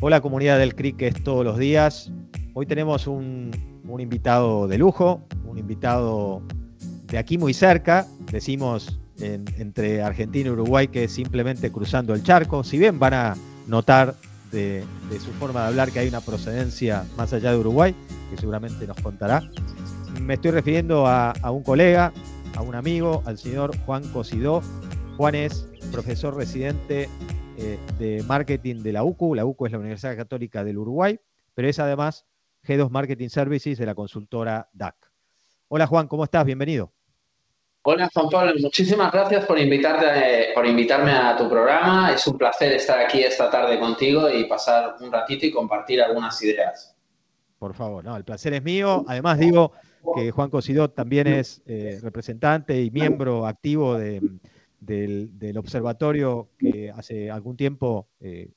Hola comunidad del cricket todos los días. Hoy tenemos un, invitado de lujo, un invitado de aquí muy cerca, decimos entre Argentina y Uruguay que es simplemente cruzando el charco. Si bien van a notar de, su forma de hablar que hay una procedencia más allá de Uruguay, que seguramente nos contará, me estoy refiriendo a, a un colega, a un amigo, al señor Juan Cosidó. Juan es profesor residente eh, de marketing de la UCU. La UCU es la Universidad Católica del Uruguay, pero es además Head of Marketing Services de la consultora DAC. Hola Juan, ¿cómo estás? Bienvenido. Hola Juan Pablo, muchísimas gracias por, invitarte, por invitarme a tu programa. Es un placer estar aquí esta tarde contigo y pasar un ratito y compartir algunas ideas. Por favor, no, el placer es mío. Además digo que Juan Cosidot también es eh, representante y miembro activo de, del, observatorio que hace algún tiempo eh,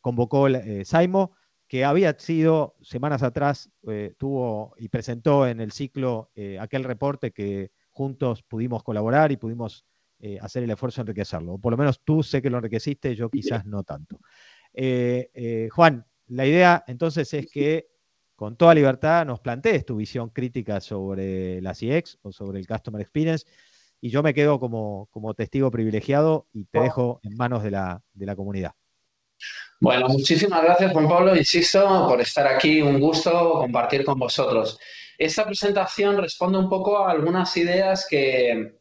convocó eh, Saimo, que había sido semanas atrás, eh, tuvo y presentó en el ciclo aquel reporte que juntos pudimos colaborar y pudimos hacer el esfuerzo de enriquecerlo. O por lo menos tú sé que lo enriqueciste, yo quizás no tanto. Juan, la idea entonces es que con toda libertad nos plantees tu visión crítica sobre la CX o sobre el Customer Experience y yo me quedo como, testigo privilegiado y te dejo en manos de la, comunidad. Bueno, muchísimas gracias Juan Pablo, insisto, por estar aquí, un gusto compartir con vosotros. Esta presentación responde un poco a algunas ideas que,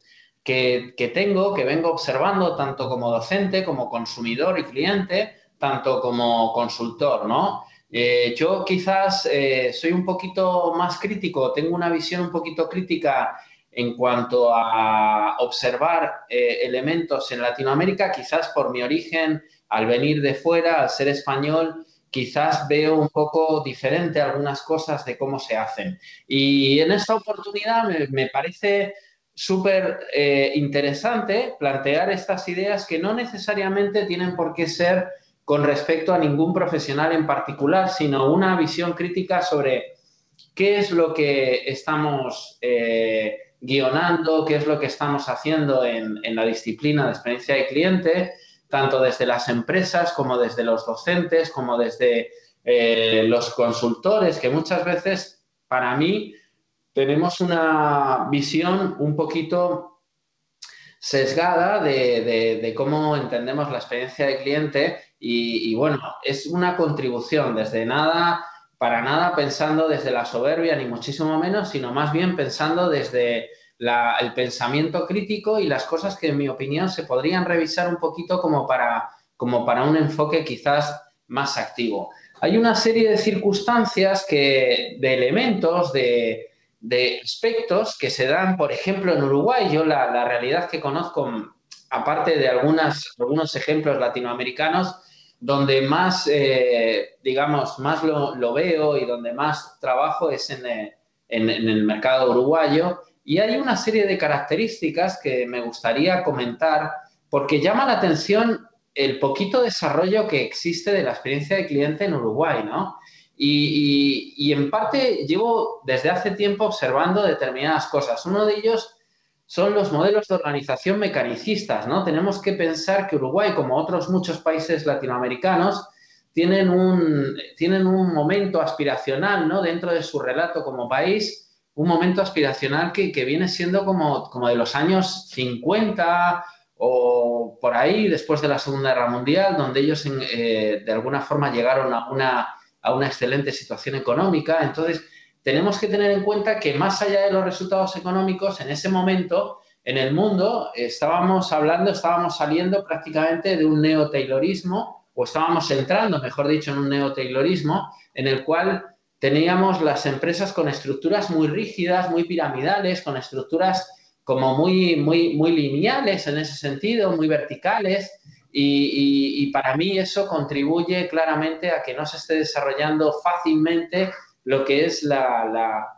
que, tengo, que vengo observando tanto como docente, como consumidor y cliente, tanto como consultor, ¿no? Eh, yo quizás eh, soy un poquito más crítico, tengo una visión un poquito crítica en cuanto a observar eh, elementos en Latinoamérica, quizás por mi origen, al venir de fuera, al ser español, quizás veo un poco diferente algunas cosas de cómo se hacen. Y en esta oportunidad me, parece súper eh, interesante plantear estas ideas que no necesariamente tienen por qué ser con respecto a ningún profesional en particular, sino una visión crítica sobre qué es lo que estamos eh, guionando qué es lo que estamos haciendo en, la disciplina de experiencia de cliente, tanto desde las empresas como desde los docentes, como desde eh, los consultores, que muchas veces para mí tenemos una visión un poquito sesgada de, cómo entendemos la experiencia de cliente y, bueno, es una contribución desde nada para nada pensando desde la soberbia, ni muchísimo menos, sino más bien pensando desde el pensamiento crítico y las cosas que, en mi opinión, se podrían revisar un poquito como para, como para un enfoque quizás más activo. Hay una serie de circunstancias que, de elementos, de, aspectos que se dan, por ejemplo, en Uruguay. Yo la, realidad que conozco, aparte de algunos ejemplos latinoamericanos, donde más, eh, digamos, más lo, veo y donde más trabajo es en, eh, el mercado uruguayo. Y hay una serie de características que me gustaría comentar porque llama la atención el poquito desarrollo que existe de la experiencia de cliente en Uruguay, ¿no? Y, en parte llevo desde hace tiempo observando determinadas cosas. Uno de ellos son los modelos de organización mecanicistas, ¿no? Tenemos que pensar que Uruguay, como otros muchos países latinoamericanos, tienen un, tienen un momento aspiracional, ¿no? Dentro de su relato como país, un momento aspiracional que, viene siendo como, como, de los años 50 o por ahí, después de la Segunda Guerra Mundial, donde ellos eh, de alguna forma llegaron a una, a una excelente situación económica. Entonces, tenemos que tener en cuenta que más allá de los resultados económicos, en ese momento, en el mundo, estábamos hablando, estábamos saliendo prácticamente de un neo-taylorismo, o estábamos entrando, mejor dicho, en un neo-taylorismo, en el cual teníamos las empresas con estructuras muy rígidas, muy piramidales, con estructuras como muy, muy, muy lineales en ese sentido, muy verticales. Y, para mí eso contribuye claramente a que no se esté desarrollando fácilmente lo que es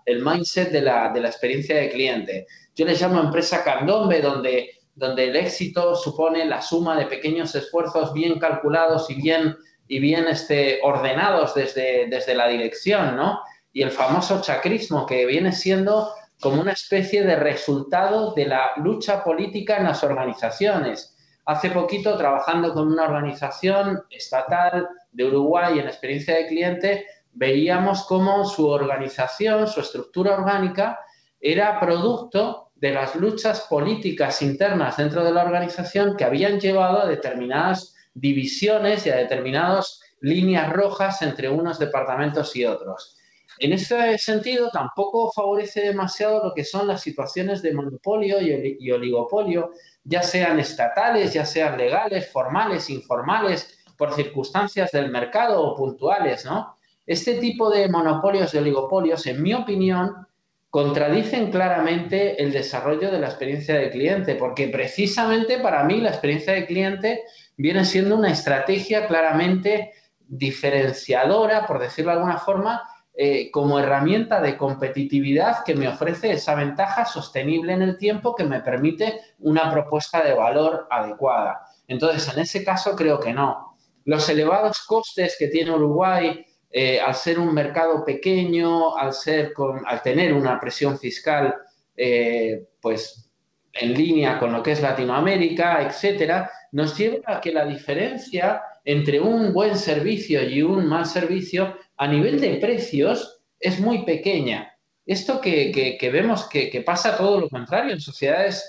el mindset de la, experiencia de cliente. Yo les llamo empresa candombe, donde, donde el éxito supone la suma de pequeños esfuerzos bien calculados y bien y bien este, ordenados desde, desde la dirección, ¿no? Y el famoso chacrismo, que viene siendo como una especie de resultado de la lucha política en las organizaciones. Hace poquito, trabajando con una organización estatal de Uruguay en experiencia de cliente, veíamos cómo su organización, su estructura orgánica, era producto de las luchas políticas internas dentro de la organización que habían llevado a determinadas divisiones y a determinadas líneas rojas entre unos departamentos y otros. En ese sentido, tampoco favorece demasiado lo que son las situaciones de monopolio y oligopolio, ya sean estatales, ya sean legales, formales, informales, por circunstancias del mercado o puntuales, ¿no? Este tipo de monopolios y oligopolios, en mi opinión, contradicen claramente el desarrollo de la experiencia de cliente, porque precisamente para mí la experiencia de cliente viene siendo una estrategia claramente diferenciadora, por decirlo de alguna forma, eh, como herramienta de competitividad que me ofrece esa ventaja sostenible en el tiempo que me permite una propuesta de valor adecuada. Entonces, en ese caso creo que no. Los elevados costes que tiene Uruguay eh, al ser un mercado pequeño, al, ser al tener una presión fiscal eh, pues en línea con lo que es Latinoamérica, etcétera, nos lleva a que la diferencia entre un buen servicio y un mal servicio a nivel de precios es muy pequeña. Esto que, vemos que, que, pasa todo lo contrario en sociedades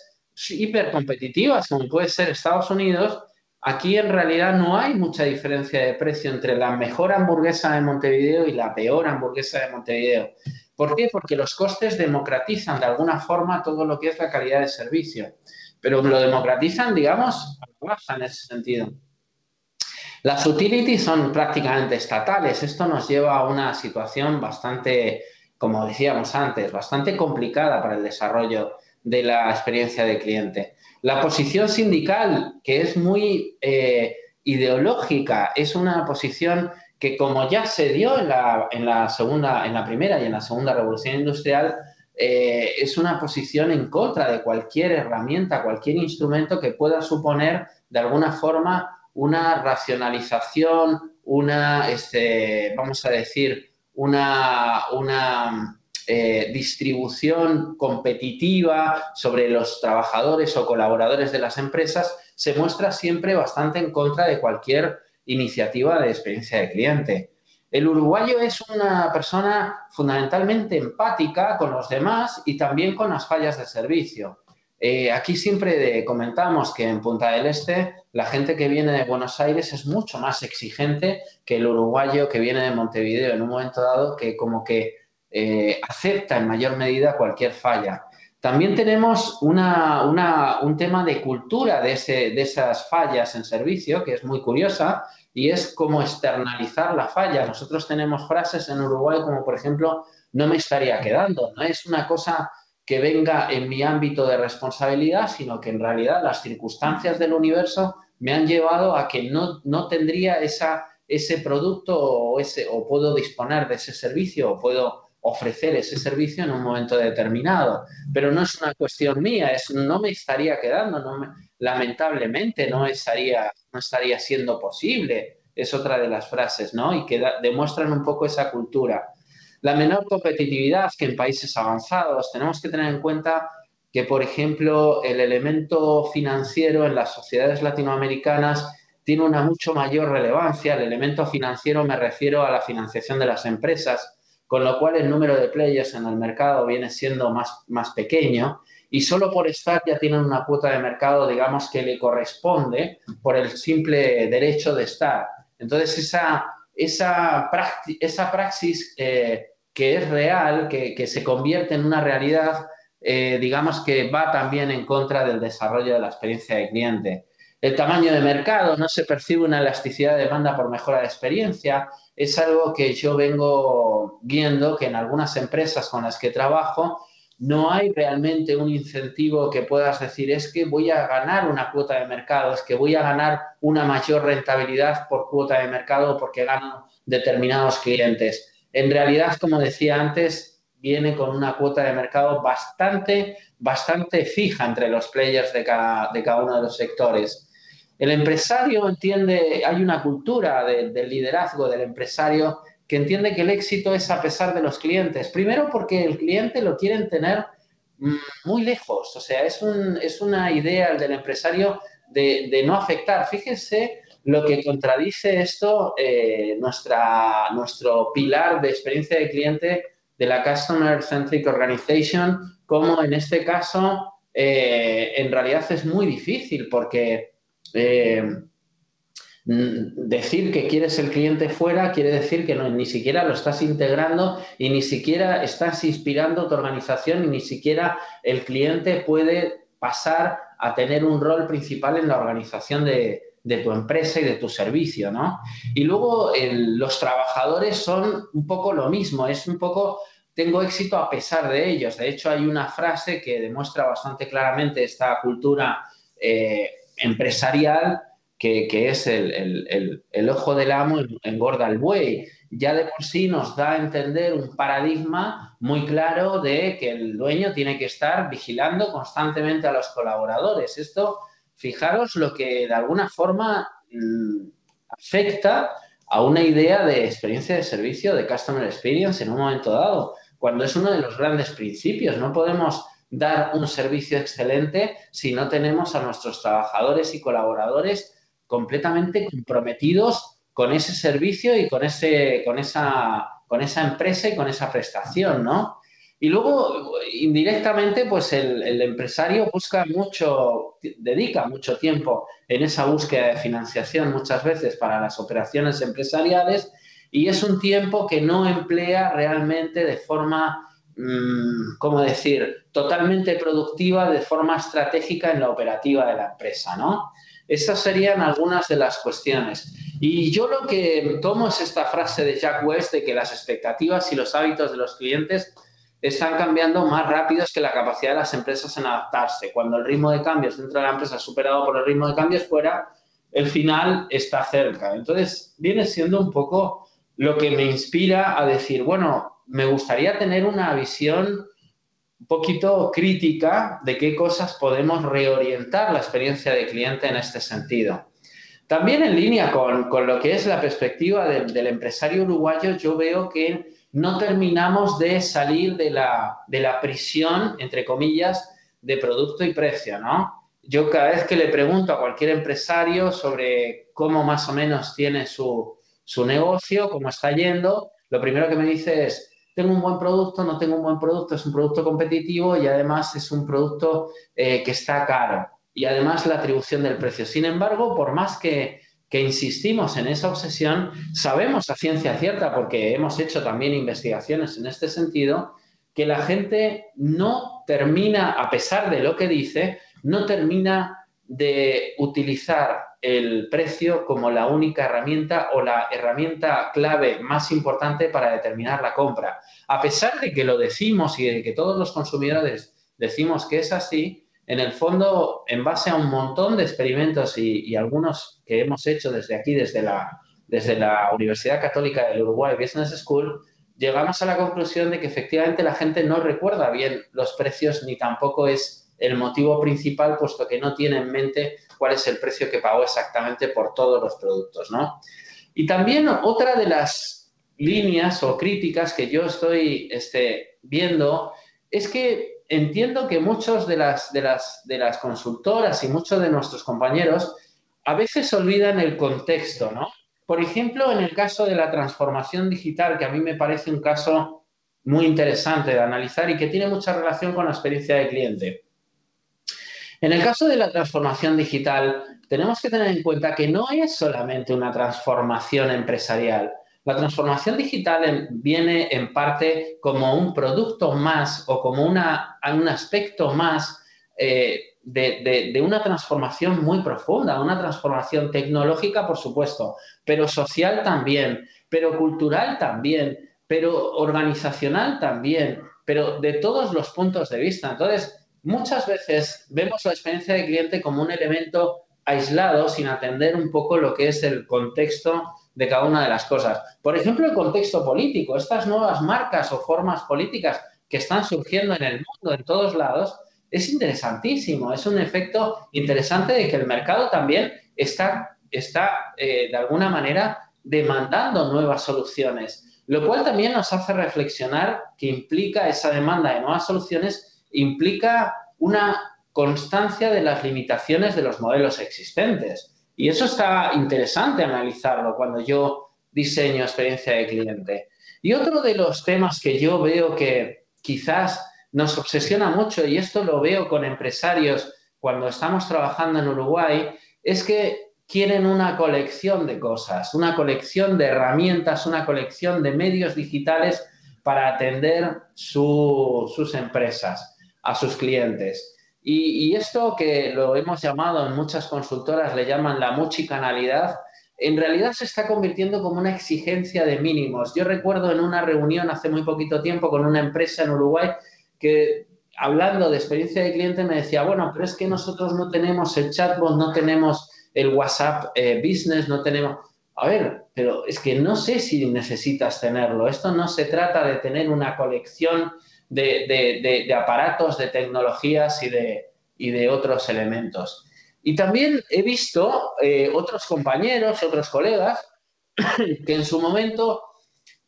hipercompetitivas como puede ser Estados Unidos, Aquí en realidad no hay mucha diferencia de precio entre la mejor hamburguesa de Montevideo y la peor hamburguesa de Montevideo. ¿Por qué? Porque los costes democratizan de alguna forma todo lo que es la calidad de servicio, pero lo democratizan, digamos, baja en ese sentido. Las utilities son prácticamente estatales. Esto nos lleva a una situación bastante, como decíamos antes, bastante complicada para el desarrollo de la experiencia de cliente. La posición sindical, que es muy eh, ideológica, es una posición que como ya se dio en la, segunda, en la primera y en la segunda revolución industrial, eh, es una posición en contra de cualquier herramienta, cualquier instrumento que pueda suponer de alguna forma una racionalización, una, este, vamos a decir, una, una eh, distribución competitiva sobre los trabajadores o colaboradores de las empresas se muestra siempre bastante en contra de cualquier iniciativa de experiencia de cliente. El uruguayo es una persona fundamentalmente empática con los demás y también con las fallas de servicio. Eh, aquí siempre comentamos que en Punta del Este la gente que viene de Buenos Aires es mucho más exigente que el uruguayo que viene de Montevideo en un momento dado que como que eh, acepta en mayor medida cualquier falla. También tenemos un tema de cultura de, de esas fallas en servicio, que es muy curiosa, y es cómo externalizar la falla. Nosotros tenemos frases en Uruguay como, por ejemplo, no me estaría quedando. No es una cosa que venga en mi ámbito de responsabilidad, sino que en realidad las circunstancias del universo me han llevado a que no, no tendría esa, ese producto o, ese, o puedo disponer de ese servicio o puedo ofrecer ese servicio en un momento determinado. Pero no es una cuestión mía, es no me estaría quedando, lamentablemente no estaría, no estaría siendo posible. Es otra de las frases, ¿no? Y que demuestran un poco esa cultura. La menor competitividad que en países avanzados. Tenemos que tener en cuenta que, por ejemplo, el elemento financiero en las sociedades latinoamericanas tiene una mucho mayor relevancia. El elemento financiero me refiero a la financiación de las empresas con lo cual el número de players en el mercado viene siendo más, más pequeño y solo por estar ya tienen una cuota de mercado, digamos, que le corresponde por el simple derecho de estar. Entonces, esa, esa, esa praxis eh, que es real, que, se convierte en una realidad, eh, digamos que va también en contra del desarrollo de la experiencia de cliente. El tamaño de mercado, no se percibe una elasticidad de demanda por mejora de experiencia, es algo que yo vengo viendo que en algunas empresas con las que trabajo no hay realmente un incentivo que puedas decir es que voy a ganar una cuota de mercado, es que voy a ganar una mayor rentabilidad por cuota de mercado porque gano determinados clientes. En realidad, como decía antes, viene con una cuota de mercado bastante, bastante fija entre los players de cada, de cada uno de los sectores. El empresario entiende, hay una cultura del liderazgo del empresario que entiende que el éxito es a pesar de los clientes. Primero porque el cliente lo quieren tener mm, muy lejos, o sea, es, es una idea del empresario de, no afectar. Fíjense lo que contradice esto, eh, nuestro pilar de experiencia de cliente de la Customer Centric Organization, como en este caso, eh, en realidad es muy difícil porque eh, decir que quieres el cliente fuera quiere decir que ni siquiera lo estás integrando y ni siquiera estás inspirando tu organización y ni siquiera el cliente puede pasar a tener un rol principal en la organización de, tu empresa y de tu servicio, ¿no? Y luego los trabajadores son un poco lo mismo, es un poco tengo éxito a pesar de ellos. De hecho, hay una frase que demuestra bastante claramente esta cultura eh, empresarial que, es el, ojo del amo engorda el buey. Ya de por sí nos da a entender un paradigma muy claro de que el dueño tiene que estar vigilando constantemente a los colaboradores. Esto, fijaros lo que de alguna forma mm, afecta a una idea de experiencia de servicio, de customer experience en un momento dado, cuando es uno de los grandes principios. No podemos dar un servicio excelente si no tenemos a nuestros trabajadores y colaboradores completamente comprometidos con ese servicio y con, ese, con, esa, con esa empresa y con esa prestación, ¿no? Y luego, indirectamente, pues el, empresario busca mucho, dedica mucho tiempo en esa búsqueda de financiación muchas veces para las operaciones empresariales y es un tiempo que no emplea realmente de forma, ¿cómo decir?, totalmente productiva, de forma estratégica en la operativa de la empresa, ¿no? Esas serían algunas de las cuestiones. Y yo lo que tomo es esta frase de Jack West de que las expectativas y los hábitos de los clientes están cambiando más rápidos que la capacidad de las empresas en adaptarse. Cuando el ritmo de cambios dentro de la empresa es superado por el ritmo de cambios fuera, el final está cerca. Entonces, viene siendo un poco lo que me inspira a decir, bueno, me gustaría tener una visión un poquito crítica de qué cosas podemos reorientar la experiencia de cliente en este sentido. También en línea con, lo que es la perspectiva del empresario uruguayo, yo veo que no terminamos de salir de la, de la prisión, entre comillas, de producto y precio, ¿no? Yo cada vez que le pregunto a cualquier empresario sobre cómo más o menos tiene su, su negocio, cómo está yendo, lo primero que me dice es, tengo un buen producto, no tengo un buen producto, es un producto competitivo y además es un producto eh, que está caro. Y además la atribución del precio. Sin embargo, por más que, que insistimos en esa obsesión, sabemos a ciencia cierta, porque hemos hecho también investigaciones en este sentido, que la gente no termina, a pesar de lo que dice, no termina de utilizar el precio como la única herramienta o la herramienta clave más importante para determinar la compra. A pesar de que lo decimos y de que todos los consumidores decimos que es así, en el fondo, en base a un montón de experimentos y, algunos que hemos hecho desde aquí, desde la, desde la Universidad Católica del Uruguay Business School, llegamos a la conclusión de que efectivamente la gente no recuerda bien los precios ni tampoco es el motivo principal, puesto que no tiene en mente cuál es el precio que pagó exactamente por todos los productos, ¿no? Y también otra de las líneas o críticas que yo estoy este, viendo es que entiendo que muchos de las, de, las, consultoras y muchos de nuestros compañeros a veces olvidan el contexto, ¿no? Por ejemplo, en el caso de la transformación digital, que a mí me parece un caso muy interesante de analizar y que tiene mucha relación con la experiencia de cliente. En el caso de la transformación digital, tenemos que tener en cuenta que no es solamente una transformación empresarial. La transformación digital viene en parte como un producto más o como un aspecto más eh, de, de, una transformación muy profunda, una transformación tecnológica, por supuesto, pero social también, pero cultural también, pero organizacional también, pero de todos los puntos de vista. Entonces, muchas veces vemos la experiencia de cliente como un elemento aislado sin atender un poco lo que es el contexto de cada una de las cosas. Por ejemplo, el contexto político, estas nuevas marcas o formas políticas que están surgiendo en el mundo, en todos lados, es interesantísimo, es un efecto interesante de que el mercado también está, está eh, de alguna manera demandando nuevas soluciones, lo cual también nos hace reflexionar que implica esa demanda de nuevas soluciones implica una constancia de las limitaciones de los modelos existentes. Y eso está interesante analizarlo cuando yo diseño experiencia de cliente. Y otro de los temas que yo veo que quizás nos obsesiona mucho, y esto lo veo con empresarios cuando estamos trabajando en Uruguay, es que quieren una colección de cosas, una colección de herramientas, una colección de medios digitales para atender sus empresas, a sus clientes. Y, esto que lo hemos llamado en muchas consultoras, le llaman la muchicanalidad, en realidad se está convirtiendo como una exigencia de mínimos. Yo recuerdo en una reunión hace muy poquito tiempo con una empresa en Uruguay que hablando de experiencia de cliente me decía, bueno, pero es que nosotros no tenemos el chatbot, no tenemos el WhatsApp eh, Business, no tenemos... A ver, pero es que no sé si necesitas tenerlo. Esto no se trata de tener una colección de, aparatos, de tecnologías y de, y de otros elementos. Y también he visto eh, otros compañeros, otros colegas, que en su momento,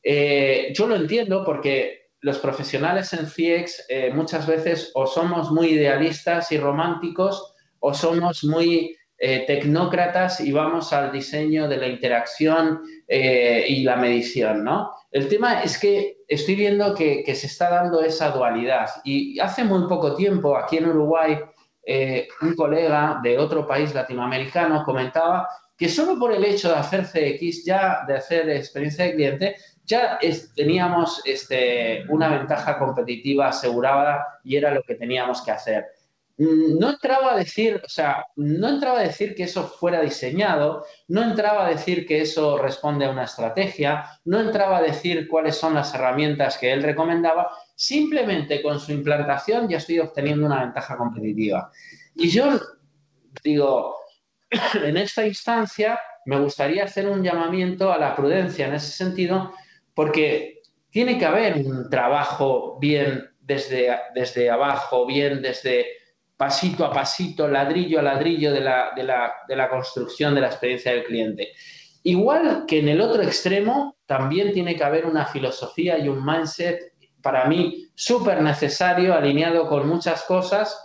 eh, yo lo entiendo porque los profesionales en CIEX eh, muchas veces o somos muy idealistas y románticos o somos muy tecnócratas y vamos al diseño de la interacción y la medición, ¿no? El tema es que estoy viendo que, se está dando esa dualidad y hace muy poco tiempo aquí en Uruguay eh, un colega de otro país latinoamericano comentaba que solo por el hecho de hacer CX, ya de hacer experiencia de cliente, ya teníamos este, una ventaja competitiva asegurada y era lo que teníamos que hacer. Mm, no entraba a decir, o sea, no entraba a decir que eso fuera diseñado, no entraba a decir que eso responde a una estrategia, no entraba a decir cuáles son las herramientas que él recomendaba, simplemente con su implantación ya estoy obteniendo una ventaja competitiva. Y yo digo, en esta instancia me gustaría hacer un llamamiento a la prudencia en ese sentido, porque tiene que haber un trabajo bien desde, desde abajo, bien desde pasito a pasito, ladrillo a ladrillo de la, construcción de la experiencia del cliente. Igual que en el otro extremo, también tiene que haber una filosofía y un mindset para mí súper necesario, alineado con muchas cosas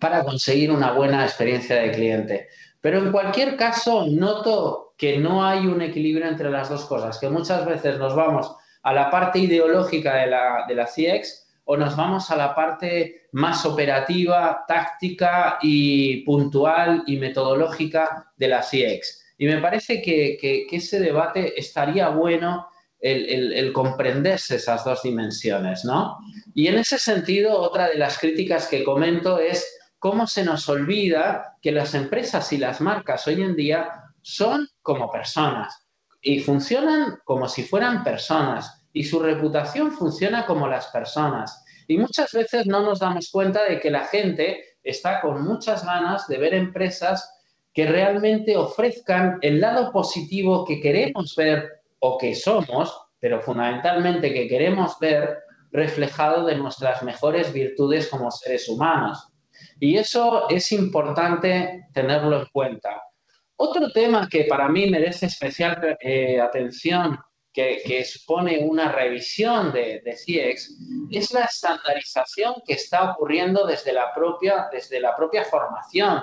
para conseguir una buena experiencia de cliente. Pero en cualquier caso, noto que no hay un equilibrio entre las dos cosas, que muchas veces nos vamos a la parte ideológica de la, de la CX o nos vamos a la parte más operativa, táctica y puntual y metodológica de la CX. Y me parece que, ese debate estaría bueno el, comprenderse esas dos dimensiones, ¿no? Y en ese sentido, otra de las críticas que comento es cómo se nos olvida que las empresas y las marcas hoy en día son como personas y funcionan como si fueran personas y su reputación funciona como las personas. Y muchas veces no nos damos cuenta de que la gente está con muchas ganas de ver empresas que realmente ofrezcan el lado positivo que queremos ver o que somos, pero fundamentalmente que queremos ver reflejado de nuestras mejores virtudes como seres humanos. Y eso es importante tenerlo en cuenta. Otro tema que para mí merece especial eh, atención que, supone una revisión de, de, CIEX es la estandarización que está ocurriendo desde la propia, desde la propia formación.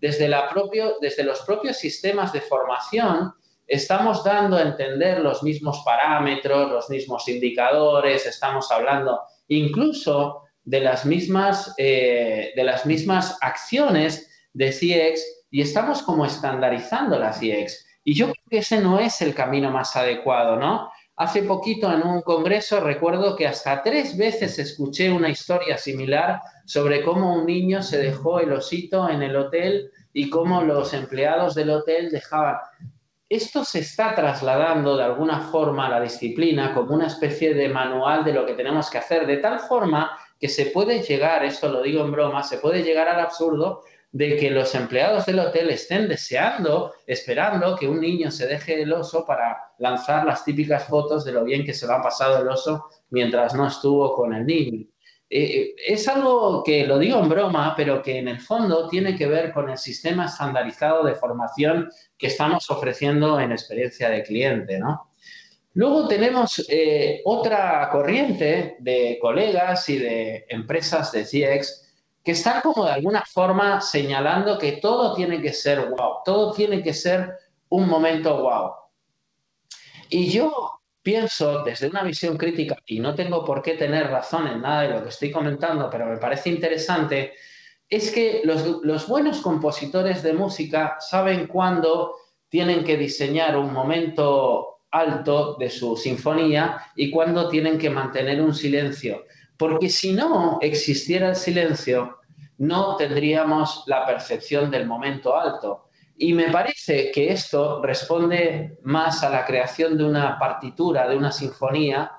Desde, la propio, desde los propios sistemas de formación estamos dando a entender los mismos parámetros, los mismos indicadores, estamos hablando incluso de las mismas, eh, de las mismas acciones de CIEX y estamos como estandarizando la CIEX. Y yo creo que ese no es el camino más adecuado, ¿no? Hace poquito en un congreso recuerdo que hasta tres veces escuché una historia similar sobre cómo un niño se dejó el osito en el hotel y cómo los empleados del hotel dejaban. Esto se está trasladando de alguna forma a la disciplina como una especie de manual de lo que tenemos que hacer, de tal forma que se puede llegar, esto lo digo en broma, se puede llegar al absurdo de que los empleados del hotel estén deseando, esperando que un niño se deje el oso para lanzar las típicas fotos de lo bien que se lo ha pasado el oso mientras no estuvo con el niño. Eh, eh, es algo que lo digo en broma, pero que en el fondo tiene que ver con el sistema estandarizado de formación que estamos ofreciendo en experiencia de cliente, ¿no? Luego tenemos eh, otra corriente de colegas y de empresas de CX que están como de alguna forma señalando que todo tiene que ser wow, todo tiene que ser un momento wow. Y yo pienso desde una visión crítica, y no tengo por qué tener razón en nada de lo que estoy comentando, pero me parece interesante, es que los, los buenos compositores de música saben cuándo tienen que diseñar un momento alto de su sinfonía y cuándo tienen que mantener un silencio. Porque si no existiera el silencio, no tendríamos la percepción del momento alto. Y me parece que esto responde más a la creación de una partitura, de una sinfonía,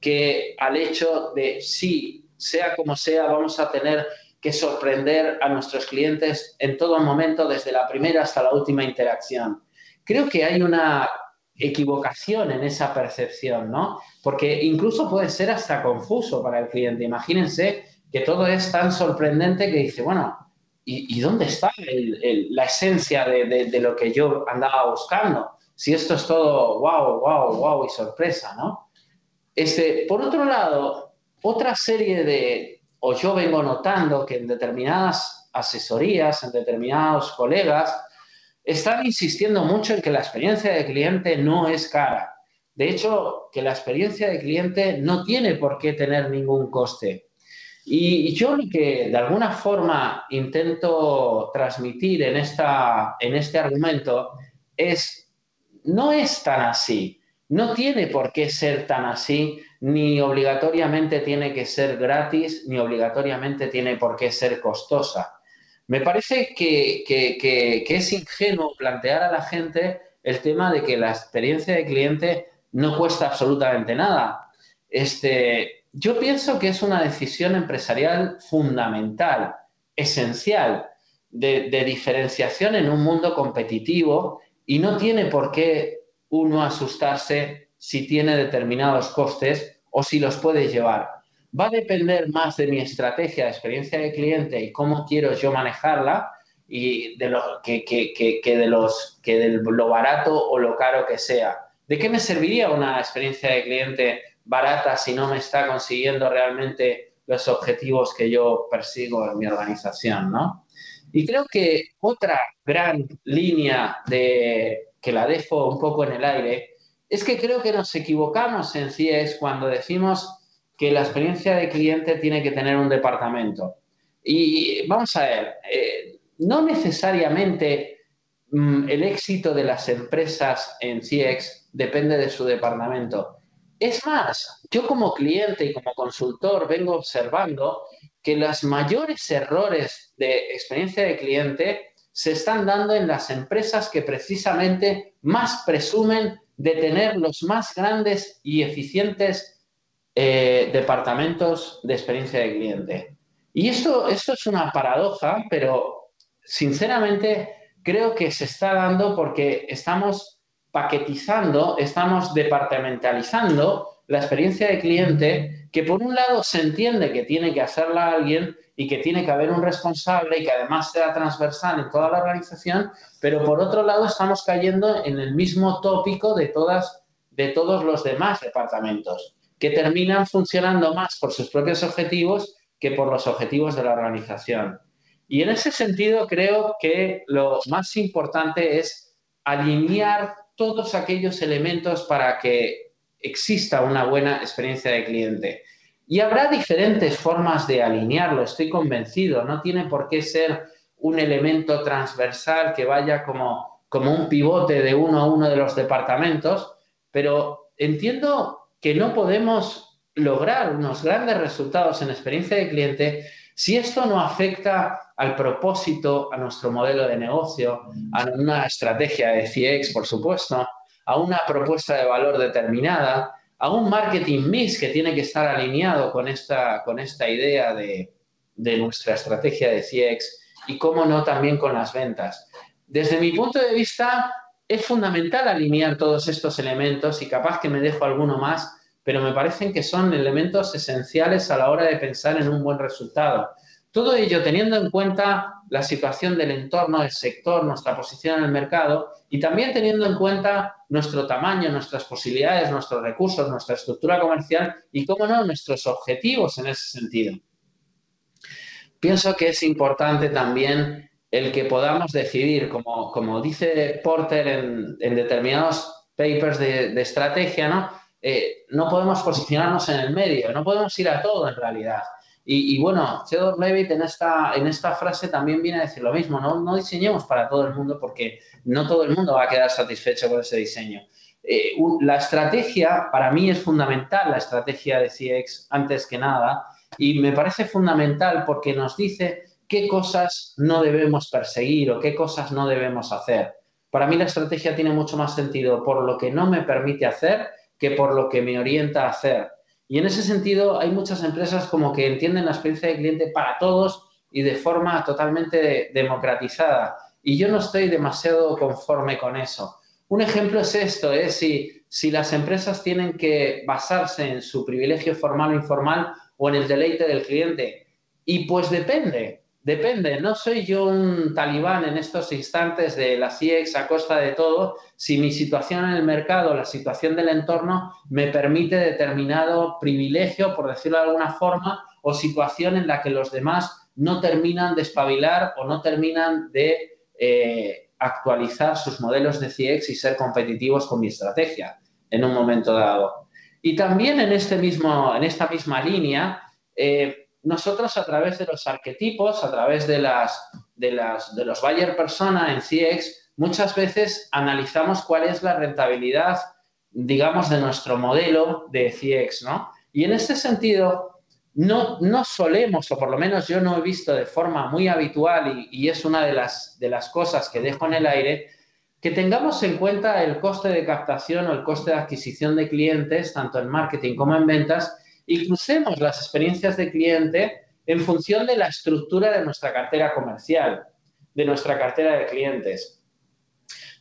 que al hecho de, sí, sea como sea, vamos a tener que sorprender a nuestros clientes en todo momento, desde la primera hasta la última interacción. Creo que hay una equivocación en esa percepción, ¿no? Porque incluso puede ser hasta confuso para el cliente. Imagínense que todo es tan sorprendente que dice, bueno, ¿y, dónde está la esencia de, lo que yo andaba buscando? Si esto es todo wow, wow, wow y sorpresa, ¿no? Este, por otro lado, otra serie de, o yo vengo notando que en determinadas asesorías, en determinados colegas, están insistiendo mucho en que la experiencia de cliente no es cara. De hecho, que la experiencia de cliente no tiene por qué tener ningún coste. Y yo lo que de alguna forma intento transmitir en, esta, en este argumento es, no es tan así, no tiene por qué ser tan así, ni obligatoriamente tiene que ser gratis, ni obligatoriamente tiene por qué ser costosa. Me parece que, es ingenuo plantear a la gente el tema de que la experiencia de cliente no cuesta absolutamente nada. Este, yo pienso que es una decisión empresarial fundamental, esencial, de, de diferenciación en un mundo competitivo y no tiene por qué uno asustarse si tiene determinados costes o si los puede llevar va a depender más de mi estrategia de experiencia de cliente y cómo quiero yo manejarla y de lo que, de los que de lo barato o lo caro que sea. ¿De qué me serviría una experiencia de cliente barata si no me está consiguiendo realmente los objetivos que yo persigo en mi organización, ¿no? Y creo que otra gran línea de que la dejo un poco en el aire es que creo que nos equivocamos en CIES cuando decimos que la experiencia de cliente tiene que tener un departamento. Y vamos a ver, eh, no necesariamente mm, el éxito de las empresas en CX depende de su departamento. Es más, yo como cliente y como consultor vengo observando que los mayores errores de experiencia de cliente se están dando en las empresas que precisamente más presumen de tener los más grandes y eficientes eh, departamentos de experiencia de cliente. Y esto, esto es una paradoja, pero sinceramente creo que se está dando porque estamos paquetizando, estamos departamentalizando la experiencia de cliente, que por un lado se entiende que tiene que hacerla alguien y que tiene que haber un responsable y que además sea transversal en toda la organización, pero por otro lado estamos cayendo en el mismo tópico de, todas, de todos los demás departamentos que terminan funcionando más por sus propios objetivos que por los objetivos de la organización. Y en ese sentido creo que lo más importante es alinear todos aquellos elementos para que exista una buena experiencia de cliente. Y habrá diferentes formas de alinearlo, estoy convencido. No tiene por qué ser un elemento transversal que vaya como, como un pivote de uno a uno de los departamentos, pero entiendo que no podemos lograr unos grandes resultados en experiencia de cliente si esto no afecta al propósito, a nuestro modelo de negocio, a una estrategia de CX, por supuesto, a una propuesta de valor determinada, a un marketing mix que tiene que estar alineado con esta, con esta idea de, nuestra estrategia de CX y, cómo no, también con las ventas. Desde mi punto de vista, es fundamental alinear todos estos elementos y capaz que me dejo alguno más, pero me parecen que son elementos esenciales a la hora de pensar en un buen resultado. Todo ello teniendo en cuenta la situación del entorno, del sector, nuestra posición en el mercado y también teniendo en cuenta nuestro tamaño, nuestras posibilidades, nuestros recursos, nuestra estructura comercial y, cómo no, nuestros objetivos en ese sentido. pienso que es importante también el que podamos decidir, como, como dice Porter en, determinados papers de, estrategia, ¿no? Eh, no podemos posicionarnos en el medio, no podemos ir a todo en realidad. Y, bueno, Theodore Levitt en esta, en esta frase también viene a decir lo mismo, ¿no? no diseñemos para todo el mundo porque no todo el mundo va a quedar satisfecho con ese diseño. Eh, la estrategia, para mí es fundamental, la estrategia de CX antes que nada, y me parece fundamental porque nos dice qué cosas no debemos perseguir o qué cosas no debemos hacer. Para mí la estrategia tiene mucho más sentido por lo que no me permite hacer que por lo que me orienta a hacer. Y en ese sentido hay muchas empresas como que entienden la experiencia de cliente para todos y de forma totalmente democratizada. Y yo no estoy demasiado conforme con eso. Un ejemplo es esto, es ¿eh? si, si las empresas tienen que basarse en su privilegio formal o informal o en el deleite del cliente. Y pues depende, Depende, no soy yo un talibán en estos instantes de la CIEX a costa de todo, si mi situación en el mercado, la situación del entorno me permite determinado privilegio, por decirlo de alguna forma, o situación en la que los demás no terminan de espabilar o no terminan de eh, actualizar sus modelos de CIEX y ser competitivos con mi estrategia en un momento dado. Y también en, este mismo, en esta misma línea, eh, nosotros a través de los arquetipos, a través de, las, de, las, de los buyer persona en CX, muchas veces analizamos cuál es la rentabilidad, digamos, de nuestro modelo de CX, ¿no? Y en este sentido, no, solemos, o por lo menos yo no he visto de forma muy habitual, y, y es una de las, de las cosas que dejo en el aire, que tengamos en cuenta el coste de captación o el coste de adquisición de clientes, tanto en marketing como en ventas, y crucemos las experiencias de cliente en función de la estructura de nuestra cartera comercial, de nuestra cartera de clientes.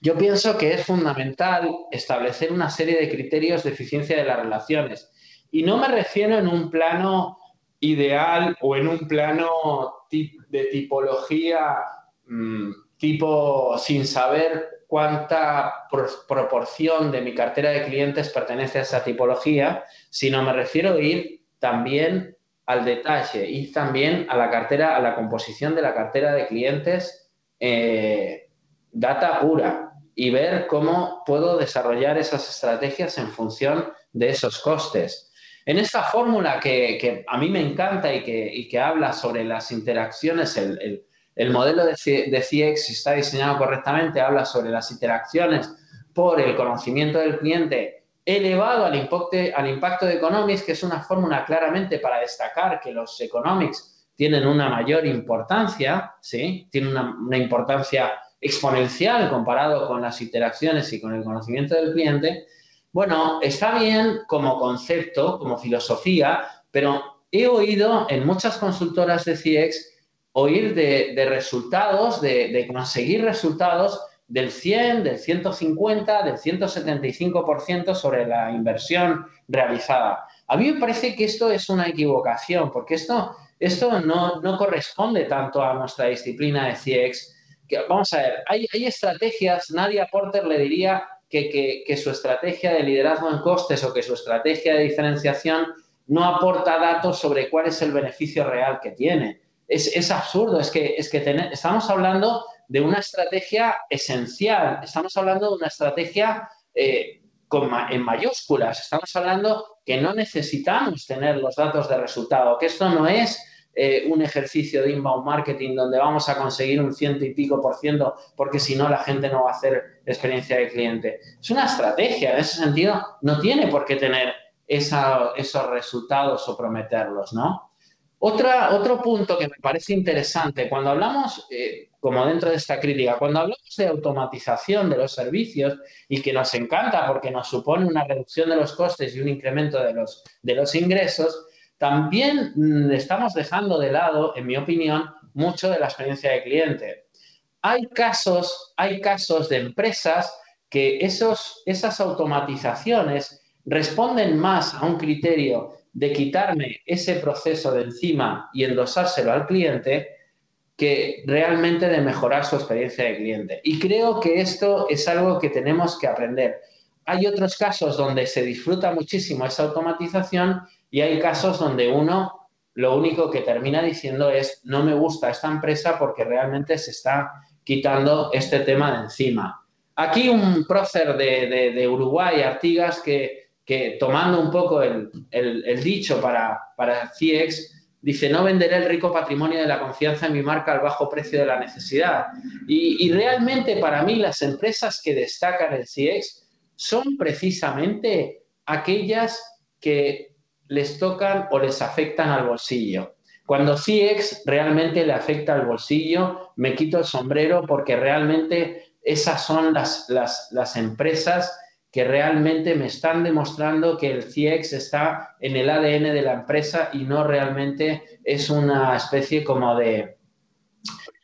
Yo pienso que es fundamental establecer una serie de criterios de eficiencia de las relaciones. Y no me refiero en un plano ideal o en un plano de tipología mm, tipo sin saber cuánta proporción de mi cartera de clientes pertenece a esa tipología, sino me refiero a ir también al detalle, ir también a la cartera, a la composición de la cartera de clientes, eh, data pura, y ver cómo puedo desarrollar esas estrategias en función de esos costes. En esta fórmula que, a mí me encanta y que, habla sobre las interacciones, el el modelo de, CX, si está diseñado correctamente, habla sobre las interacciones por el conocimiento del cliente elevado al impacto, al impacto de economics, que es una fórmula claramente para destacar que los economics tienen una mayor importancia, ¿sí? Tienen una, una importancia exponencial comparado con las interacciones y con el conocimiento del cliente. Bueno, está bien como concepto, como filosofía, pero he oído en muchas consultoras de CX oír de, resultados, de, conseguir resultados del 100, del 150, del 175% sobre la inversión realizada. A mí me parece que esto es una equivocación, porque esto, esto no, corresponde tanto a nuestra disciplina de CX. Que, vamos a ver, hay, estrategias, Nadia Porter le diría que, que su estrategia de liderazgo en costes o que su estrategia de diferenciación no aporta datos sobre cuál es el beneficio real que tiene es, absurdo, es que, es estamos hablando de una estrategia esencial, estamos hablando de una estrategia eh, en mayúsculas, estamos hablando que no necesitamos tener los datos de resultado, que esto no es eh, un ejercicio de inbound marketing donde vamos a conseguir un ciento y pico por ciento porque si no la gente no va a hacer experiencia de cliente. Es una estrategia, en ese sentido no tiene por qué tener esos resultados o prometerlos, ¿no? Otro punto que me parece interesante, cuando hablamos, eh, como dentro de esta crítica, cuando hablamos de automatización de los servicios y que nos encanta porque nos supone una reducción de los costes y un incremento de los, de los ingresos, también mm, estamos dejando de lado, en mi opinión, mucho de la experiencia de cliente. Hay casos, hay casos de empresas que esos, esas automatizaciones responden más a un criterio de quitarme ese proceso de encima y endosárselo al cliente que realmente de mejorar su experiencia de cliente. Y creo que esto es algo que tenemos que aprender. Hay otros casos donde se disfruta muchísimo esa automatización y hay casos donde uno lo único que termina diciendo es, no me gusta esta empresa porque realmente se está quitando este tema de encima. Aquí un prócer de, Uruguay, Artigas, que, que, tomando un poco el, dicho para, para CIEX, dice, no venderé el rico patrimonio de la confianza en mi marca al bajo precio de la necesidad. Y, realmente para mí las empresas que destacan el CIEX son precisamente aquellas que les tocan o les afectan al bolsillo. Cuando CIEX realmente le afecta al bolsillo, me quito el sombrero porque realmente esas son las, las, empresas que realmente me están demostrando que el CIEX está en el ADN de la empresa y no realmente es una especie como de,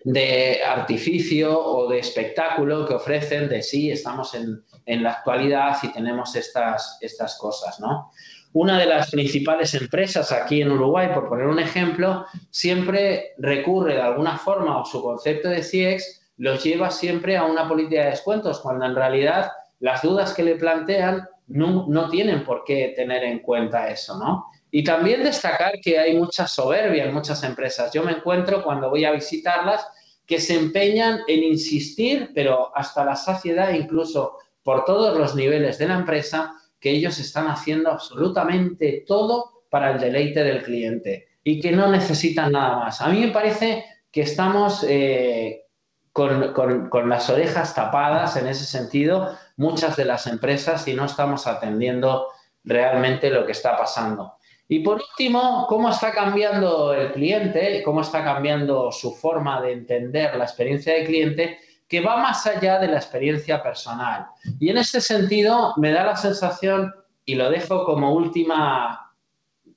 de artificio o de espectáculo que ofrecen de sí, estamos en, en la actualidad y tenemos estas, estas cosas, ¿no? Una de las principales empresas aquí en Uruguay, por poner un ejemplo, siempre recurre de alguna forma o su concepto de CIEX los lleva siempre a una política de descuentos, cuando en realidad las dudas que le plantean no, tienen por qué tener en cuenta eso, ¿no? Y también destacar que hay mucha soberbia en muchas empresas. Yo me encuentro cuando voy a visitarlas que se empeñan en insistir, pero hasta la saciedad, incluso por todos los niveles de la empresa, que ellos están haciendo absolutamente todo para el deleite del cliente y que no necesitan nada más. A mí me parece que estamos eh, con, las orejas tapadas en ese sentido muchas de las empresas y no estamos atendiendo realmente lo que está pasando. Y por último, cómo está cambiando el cliente, cómo está cambiando su forma de entender la experiencia del cliente, que va más allá de la experiencia personal. Y en este sentido, me da la sensación, y lo dejo como última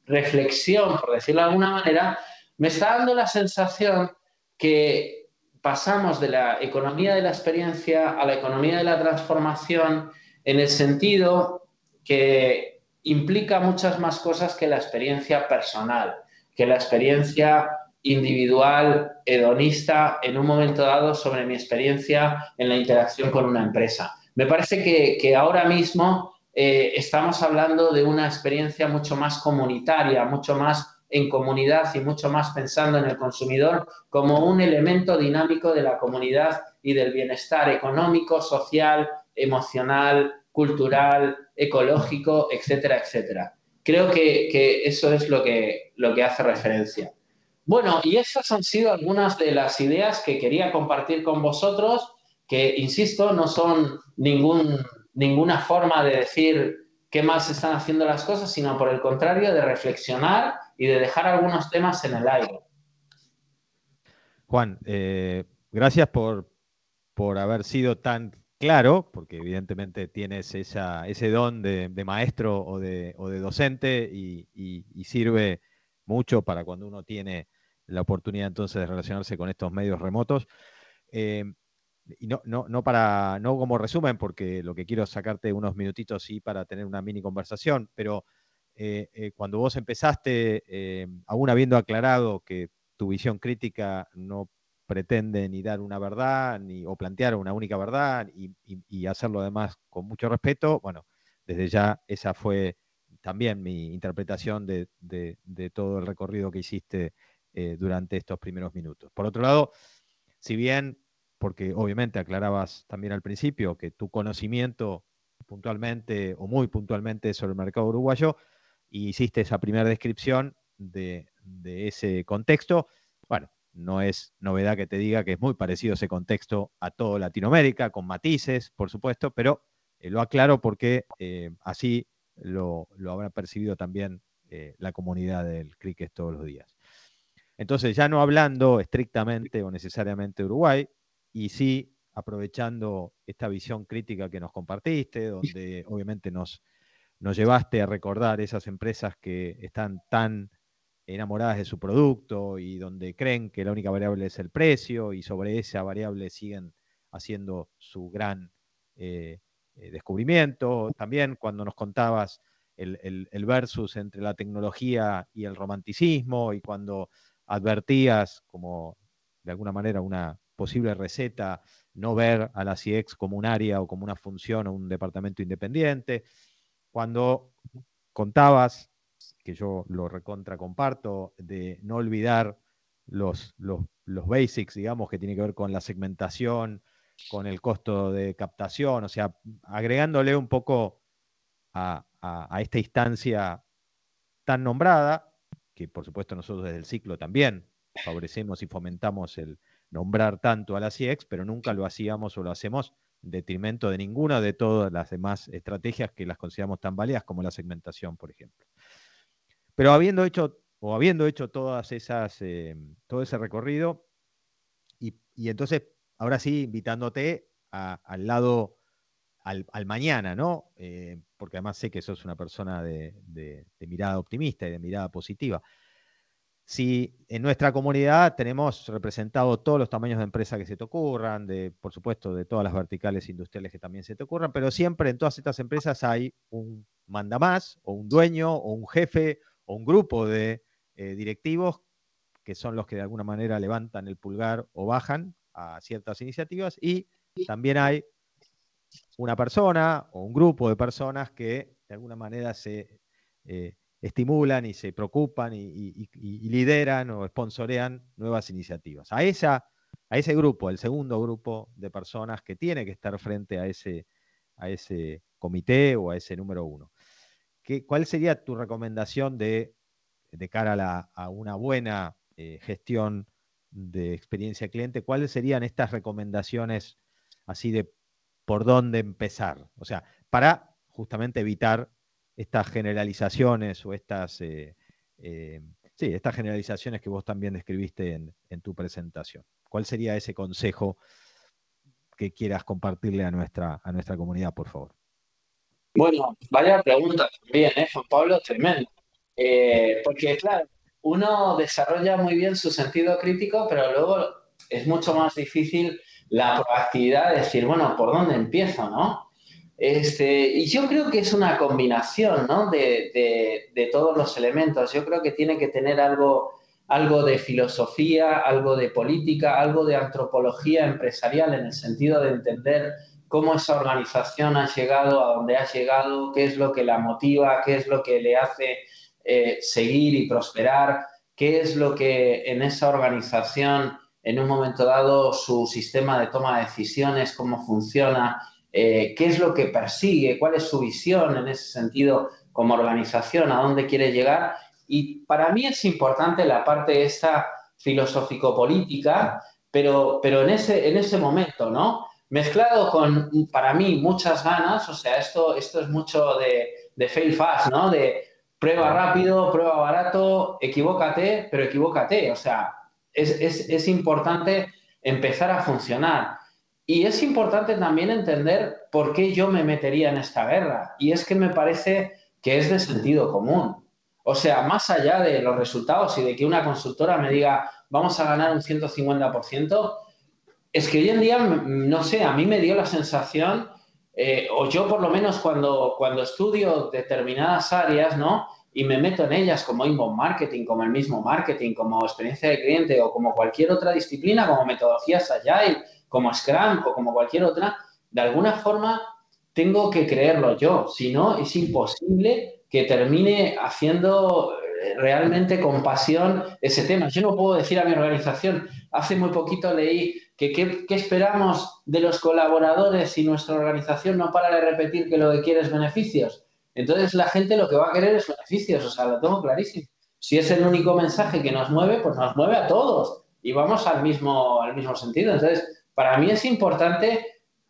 reflexión, por decirlo de alguna manera, me está dando la sensación que pasamos de la economía de la experiencia a la economía de la transformación en el sentido que implica muchas más cosas que la experiencia personal, que la experiencia individual, hedonista, en un momento dado sobre mi experiencia en la interacción con una empresa. Me parece que, ahora mismo eh, estamos hablando de una experiencia mucho más comunitaria, mucho más en comunidad y mucho más pensando en el consumidor como un elemento dinámico de la comunidad y del bienestar económico, social, emocional, cultural, ecológico, etcétera, etcétera. Creo que, eso es lo que, lo que hace referencia. Bueno, y esas han sido algunas de las ideas que quería compartir con vosotros, que, insisto, no son ningún, ninguna forma de decir qué más están haciendo las cosas, sino por el contrario, de reflexionar y de dejar algunos temas en el aire. Juan, eh, gracias por, por haber sido tan claro, porque evidentemente tienes ese don de, maestro o de, docente y, sirve mucho para cuando uno tiene la oportunidad entonces de relacionarse con estos medios remotos. Eh, y no, no, no, para, no como resumen, porque lo que quiero es sacarte unos minutitos sí para tener una mini conversación, pero eh, eh, cuando vos empezaste, eh, aún habiendo aclarado que tu visión crítica no pretende ni dar una verdad ni, o plantear una única verdad y, hacerlo además con mucho respeto, bueno, desde ya esa fue también mi interpretación de, todo el recorrido que hiciste durante estos primeros minutos. Por otro lado, si bien, porque obviamente aclarabas también al principio que tu conocimiento puntualmente o muy puntualmente sobre el mercado uruguayo y hiciste esa primera descripción de, ese contexto. Bueno, no es novedad que te diga que es muy parecido ese contexto a toda Latinoamérica, con matices, por supuesto, pero eh, lo aclaro porque eh, así lo, habrá percibido también eh, la comunidad del cricket todos los días. Entonces, ya no hablando estrictamente o necesariamente de Uruguay, y sí aprovechando esta visión crítica que nos compartiste, donde obviamente nos, nos llevaste a recordar esas empresas que están tan enamoradas de su producto y donde creen que la única variable es el precio y sobre esa variable siguen haciendo su gran eh, eh, descubrimiento. También cuando nos contabas el, versus entre la tecnología y el romanticismo y cuando advertías como de alguna manera una posible receta, no ver a la CIEX como un área o como una función o un departamento independiente cuando contabas que yo lo recontra comparto, de no olvidar los, los, basics, digamos, que tiene que ver con la segmentación, con el costo de captación, o sea, agregándole un poco a, esta instancia tan nombrada, que por supuesto nosotros desde el ciclo también favorecemos y fomentamos el nombrar tanto a la CIEX, pero nunca lo hacíamos o lo hacemos detrimento de ninguna de todas las demás estrategias que las consideramos tan válidas como la segmentación, por ejemplo. Pero habiendo hecho o habiendo hecho todas esas, eh, todo ese recorrido, y, entonces, ahora sí, invitándote al lado, al, mañana, ¿no? Eh, porque además sé que sos una persona de, mirada optimista y de mirada positiva. Si en nuestra comunidad tenemos representado todos los tamaños de empresa que se te ocurran, de, por supuesto, de todas las verticales industriales que también se te ocurran, pero siempre en todas estas empresas hay un mandamás, o un dueño, o un jefe, o un grupo de eh, directivos que son los que de alguna manera levantan el pulgar o bajan a ciertas iniciativas y también hay una persona o un grupo de personas que de alguna manera se eh, estimulan y se preocupan y, lideran o sponsorean nuevas iniciativas. A, esa, a ese grupo, el segundo grupo de personas que tiene que estar frente a ese, a ese comité o a ese número uno. ¿Qué, ¿Cuál sería tu recomendación de de cara a, una buena eh, gestión de experiencia cliente, ¿cuáles serían estas recomendaciones así de por dónde empezar? O sea, para justamente evitar estas generalizaciones o estas, eh, eh, sí, estas generalizaciones que vos también describiste en, en, tu presentación. ¿Cuál sería ese consejo que quieras compartirle a nuestra, a nuestra comunidad, por favor? Bueno, vaya pregunta también, ¿eh, Juan Pablo? Tremendo. Eh, porque, claro, uno desarrolla muy bien su sentido crítico, pero luego es mucho más difícil la proactividad de decir, bueno, ¿por dónde empiezo, no? Este, y yo creo que es una combinación ¿no? de, de, todos los elementos. Yo creo que tiene que tener algo, algo de filosofía, algo de política, algo de antropología empresarial en el sentido de entender cómo esa organización ha llegado a donde ha llegado, qué es lo que la motiva, qué es lo que le hace eh, seguir y prosperar, qué es lo que en esa organización, en un momento dado, su sistema de toma de decisiones, cómo funciona, eh, qué es lo que persigue, cuál es su visión en ese sentido como organización, a dónde quiere llegar. Y para mí es importante la parte esta filosófico-política, pero, pero en, ese, en ese momento, ¿no? Mezclado con, para mí, muchas ganas, o sea, esto, esto es mucho de, de fail fast, ¿no? De prueba rápido, prueba barato, equivócate, pero equivócate. O sea, es, importante empezar a funcionar. Y es importante también entender por qué yo me metería en esta guerra. Y es que me parece que es de sentido común. O sea, más allá de los resultados y de que una consultora me diga, vamos a ganar un 150%, es que hoy en día, no sé, a mí me dio la sensación eh, o yo por lo menos cuando, cuando estudio determinadas áreas, ¿no? Y me meto en ellas como inbound marketing, como el mismo marketing, como experiencia de cliente o como cualquier otra disciplina, como metodologías agile, como Scrum o como cualquier otra, de alguna forma tengo que creerlo yo, si no es imposible que termine haciendo eh, realmente con pasión ese tema. Yo no puedo decir a mi organización, hace muy poquito leí ¿Qué, esperamos de los colaboradores si nuestra organización no para de repetir que lo que quiere es beneficios? Entonces la gente lo que va a querer es beneficios, o sea, lo tengo clarísimo. Si es el único mensaje que nos mueve, pues nos mueve a todos y vamos al mismo, al mismo sentido. Entonces, para mí es importante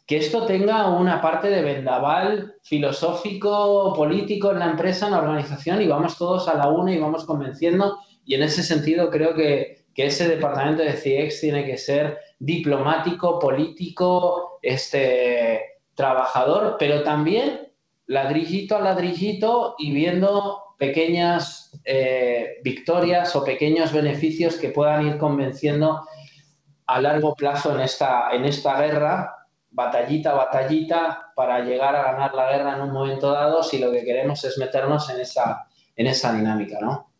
que esto tenga una parte de vendaval filosófico, político en la empresa, en la organización y vamos todos a la una y vamos convenciendo. Y en ese sentido creo que, que ese departamento de CIEX tiene que ser diplomático, político, este, trabajador, pero también ladrillito a ladrillito y viendo pequeñas eh, victorias o pequeños beneficios que puedan ir convenciendo a largo plazo en esta, en esta guerra, batallita batallita, para llegar a ganar la guerra en un momento dado si lo que queremos es meternos en esa, en esa dinámica, ¿no?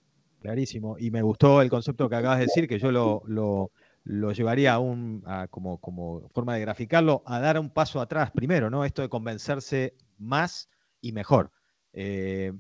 Clarísimo. Y me gustó el concepto que acabas de decir, que yo lo, lo llevaría a un, como, como, forma de graficarlo, a dar un paso atrás primero, ¿no? Esto de convencerse más y mejor. Eh,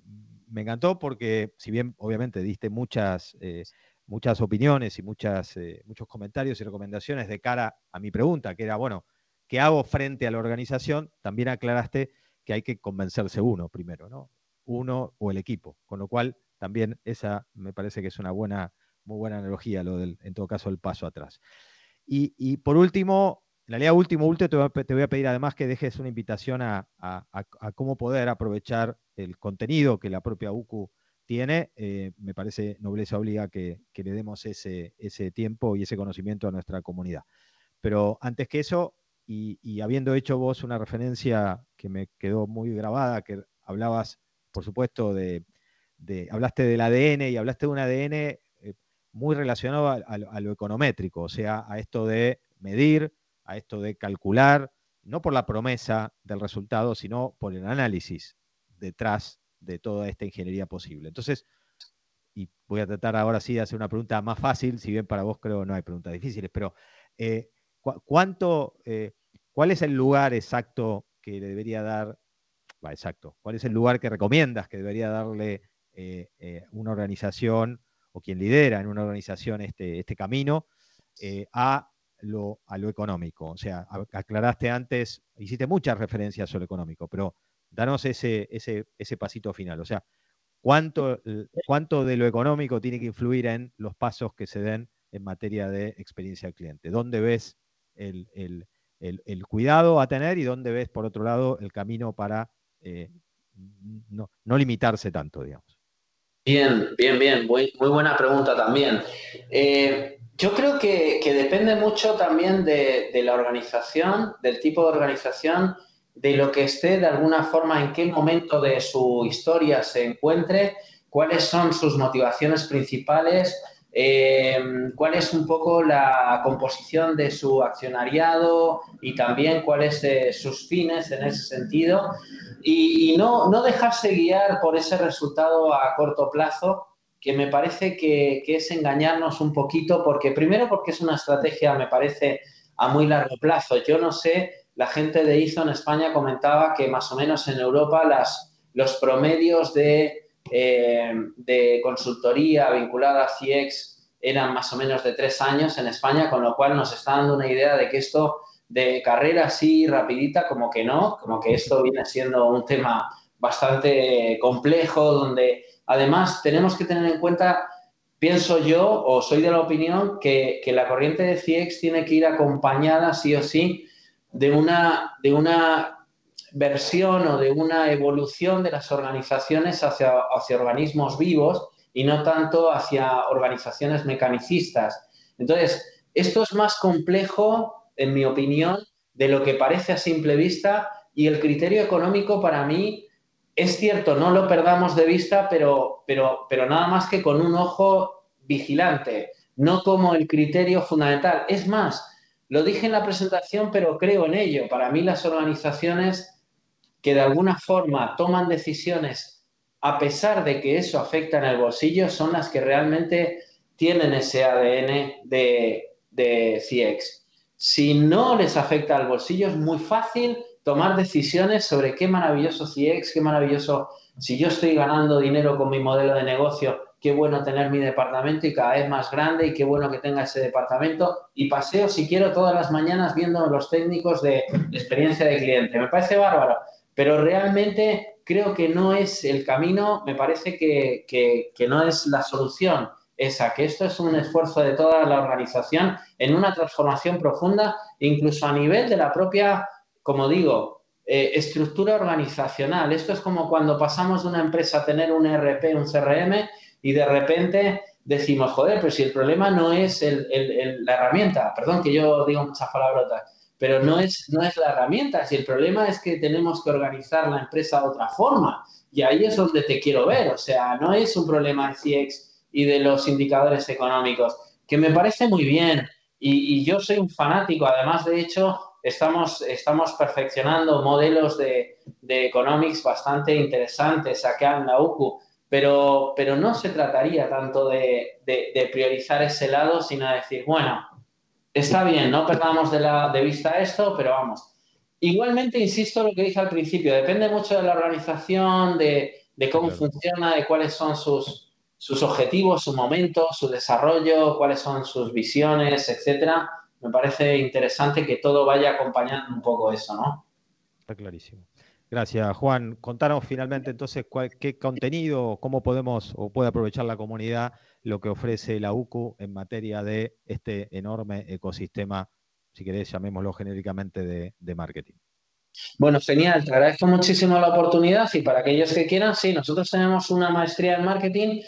me encantó porque, si bien obviamente diste muchas, eh, muchas opiniones y muchas, eh, muchos comentarios y recomendaciones de cara a mi pregunta, que era, bueno, ¿qué hago frente a la organización? También aclaraste que hay que convencerse uno primero, ¿no? Uno o el equipo. Con lo cual, también esa me parece que es una buena, muy buena analogía, lo del, en todo caso, el paso atrás. Y, por último, en realidad, último, último, te voy, a, pedir además que dejes una invitación a, cómo poder aprovechar el contenido que la propia UCU tiene. Eh, me parece nobleza obliga que, le demos ese, tiempo y ese conocimiento a nuestra comunidad. Pero antes que eso, y, habiendo hecho vos una referencia que me quedó muy grabada, que hablabas, por supuesto, de, hablaste del ADN y hablaste de un ADN eh, muy relacionado a, lo econométrico, o sea, a esto de medir, a esto de calcular, no por la promesa del resultado, sino por el análisis detrás de toda esta ingeniería posible. Entonces, y voy a tratar ahora sí de hacer una pregunta más fácil, si bien para vos creo no hay preguntas difíciles, pero eh, ¿cuánto, eh, ¿cuál es el lugar exacto que le debería dar, va, exacto, cuál es el lugar que recomiendas que debería darle eh, una organización o quien lidera en una organización este, este camino a, lo, a lo económico? O sea, aclaraste antes, hiciste muchas referencias sobre lo económico, pero danos ese, ese, ese pasito final. O sea, ¿cuánto, ¿cuánto de lo económico tiene que influir en los pasos que se den en materia de experiencia del cliente? ¿Dónde ves el, cuidado a tener y dónde ves, por otro lado, el camino para eh, no, limitarse tanto, digamos? Bien, bien, bien. Muy, muy buena pregunta también. Eh, yo creo que, depende mucho también de, de, la organización, del tipo de organización de lo que esté de alguna forma, en qué momento de su historia se encuentre, cuáles son sus motivaciones principales, eh, cuál es un poco la composición de su accionariado y también cuáles eh, sus fines en ese sentido. Y, no, no, dejarse guiar por ese resultado a corto plazo, que me parece que, que es engañarnos un poquito, porque primero porque es una estrategia, me parece, a muy largo plazo. Yo no sé la gente de ISO en España comentaba que más o menos en Europa las, los promedios de, eh, de consultoría vinculada a CIEX eran más o menos de tres años en España, con lo cual nos está dando una idea de que esto de carrera así rapidita, como que no, como que esto viene siendo un tema bastante complejo, donde además tenemos que tener en cuenta, pienso yo, o soy de la opinión, que, que la corriente de CIEX tiene que ir acompañada sí o sí de una, de una versión o de una evolución de las organizaciones hacia, hacia organismos vivos y no tanto hacia organizaciones mecanicistas. Entonces, esto es más complejo, en mi opinión, de lo que parece a simple vista y el criterio económico para mí es cierto, no lo perdamos de vista, pero, pero, pero nada más que con un ojo vigilante, no como el criterio fundamental. Es más, lo dije en la presentación, pero creo en ello. Para mí las organizaciones que de alguna forma toman decisiones a pesar de que eso afecta en el bolsillo son las que realmente tienen ese ADN de, de CX. Si no les afecta al bolsillo es muy fácil tomar decisiones sobre qué maravilloso CX, qué maravilloso, si yo estoy ganando dinero con mi modelo de negocio, qué bueno tener mi departamento y cada vez más grande y qué bueno que tenga ese departamento y paseo si quiero todas las mañanas viendo los técnicos de experiencia de cliente. Me parece bárbaro, pero realmente creo que no es el camino, me parece que, que no es la solución esa, que esto es un esfuerzo de toda la organización en una transformación profunda, incluso a nivel de la propia, como digo, eh, estructura organizacional. Esto es como cuando pasamos de una empresa a tener un ERP, un CRM, y de repente decimos, joder, pero si el problema no es la herramienta, perdón que yo digo muchas palabrotas, pero no es, no es la herramienta, si el problema es que tenemos que organizar la empresa de otra forma, y ahí es donde te quiero ver, o sea, no es un problema de CX y de los indicadores económicos, que me parece muy bien, y, yo soy un fanático, además, de hecho, estamos, estamos perfeccionando modelos de, de economics bastante interesantes acá en la UCU, pero, pero no se trataría tanto de, priorizar ese lado, sino de decir, bueno, está bien, no perdamos de, la, de vista esto, pero vamos. Igualmente, insisto lo que dije al principio, depende mucho de la organización, de, de cómo funciona, de cuáles son sus, sus objetivos, su momento, su desarrollo, cuáles son sus visiones, etcétera. Me parece interesante que todo vaya acompañando un poco eso, ¿no? Está clarísimo. Gracias, Juan. Contanos finalmente entonces qué contenido, cómo podemos o puede aprovechar la comunidad lo que ofrece la UCU en materia de este enorme ecosistema, si querés llamémoslo genéricamente, de, marketing. Bueno, genial, te agradezco muchísimo la oportunidad y para aquellos que quieran, sí, nosotros tenemos una maestría en marketing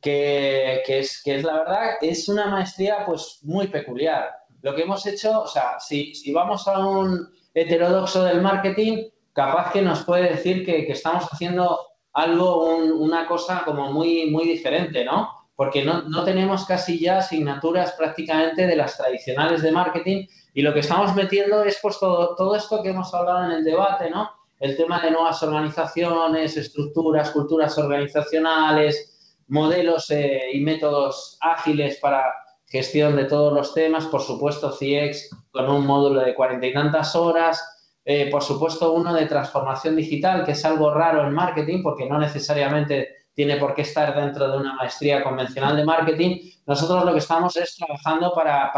que, es, la verdad, es una maestría pues muy peculiar. Lo que hemos hecho, o sea, si vamos a un heterodoxo del marketing, capaz que nos puede decir que, estamos haciendo algo, una cosa como muy, muy diferente, ¿no? Porque no, tenemos casi ya asignaturas prácticamente de las tradicionales de marketing y lo que estamos metiendo es pues todo, todo esto que hemos hablado en el debate, ¿no? El tema de nuevas organizaciones, estructuras, culturas organizacionales, modelos eh, y métodos ágiles para gestión de todos los temas, por supuesto CX con un módulo de cuarenta y tantas horas, eh, por supuesto, uno de transformación digital, que es algo raro en marketing, porque no necesariamente tiene por qué estar dentro de una maestría convencional de marketing. Nosotros lo que estamos es trabajando para,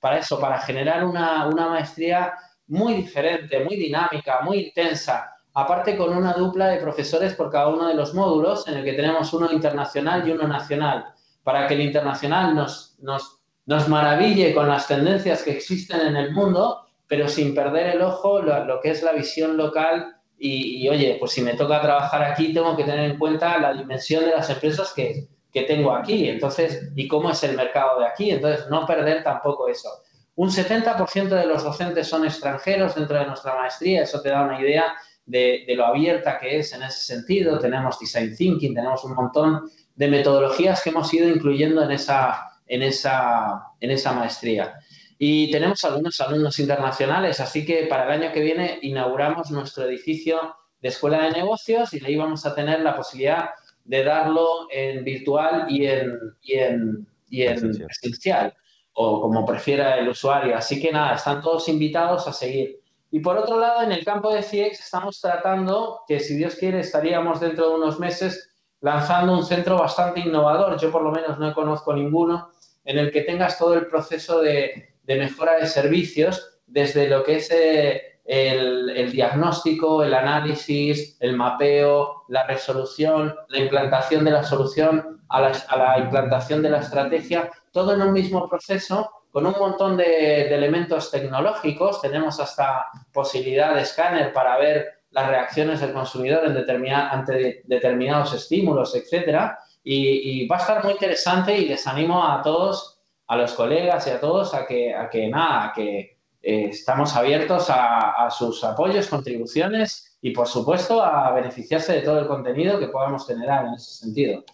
para, eso, para generar una, una maestría muy diferente, muy dinámica, muy intensa, aparte con una dupla de profesores por cada uno de los módulos, en el que tenemos uno internacional y uno nacional, para que el internacional nos, nos, nos maraville con las tendencias que existen en el mundo pero sin perder el ojo lo, que es la visión local y, oye, pues si me toca trabajar aquí, tengo que tener en cuenta la dimensión de las empresas que, que tengo aquí, entonces, y cómo es el mercado de aquí, entonces no perder tampoco eso. Un 70% de los docentes son extranjeros dentro de nuestra maestría, eso te da una idea de, de, lo abierta que es en ese sentido. Tenemos design thinking, tenemos un montón de metodologías que hemos ido incluyendo en esa, en esa, en esa maestría. Y tenemos algunos alumnos internacionales, así que para el año que viene inauguramos nuestro edificio de escuela de negocios y ahí vamos a tener la posibilidad de darlo en virtual y en, y en, y en presencial, o como prefiera el usuario. Así que nada, están todos invitados a seguir. Y por otro lado, en el campo de CX estamos tratando, que si Dios quiere estaríamos dentro de unos meses lanzando un centro bastante innovador. Yo por lo menos no conozco ninguno en el que tengas todo el proceso de de mejora de servicios desde lo que es eh, el, diagnóstico, el análisis, el mapeo, la resolución, la implantación de la solución a la, implantación de la estrategia, todo en un mismo proceso con un montón de, elementos tecnológicos. Tenemos hasta posibilidad de escáner para ver las reacciones del consumidor en ante determinados estímulos, etcétera. Y, va a estar muy interesante y les animo a todos a los colegas y a todos a que, a que nada, que eh, estamos abiertos a, sus apoyos, contribuciones y, por supuesto, a beneficiarse de todo el contenido que podamos generar en ese sentido.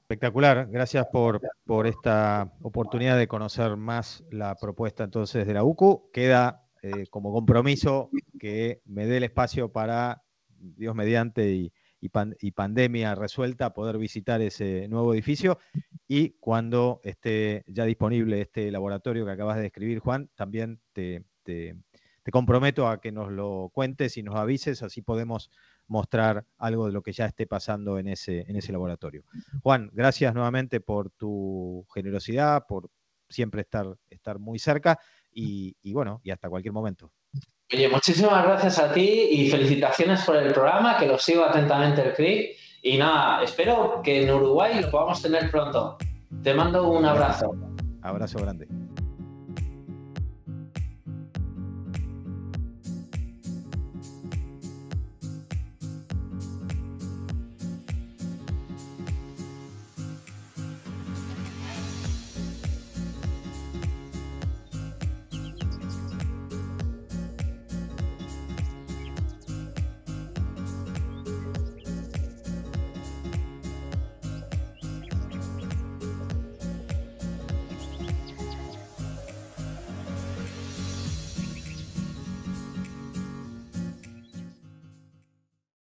Espectacular, gracias por, por esta oportunidad de conocer más la propuesta entonces de la UCU. Queda eh, como compromiso que me dé el espacio para, Dios mediante, y, y, pandemia resuelta, poder visitar ese nuevo edificio. Y cuando esté ya disponible este laboratorio que acabas de describir, Juan, también te, comprometo a que nos lo cuentes y nos avises, así podemos mostrar algo de lo que ya esté pasando en ese, en ese laboratorio. Juan, gracias nuevamente por tu generosidad, por siempre estar, estar muy cerca y, y bueno, y hasta cualquier momento. Oye, muchísimas gracias a ti y felicitaciones por el programa, que lo sigo atentamente el CRIC. Y nada, espero que en Uruguay lo podamos tener pronto. Te mando un abrazo. Abrazo grande.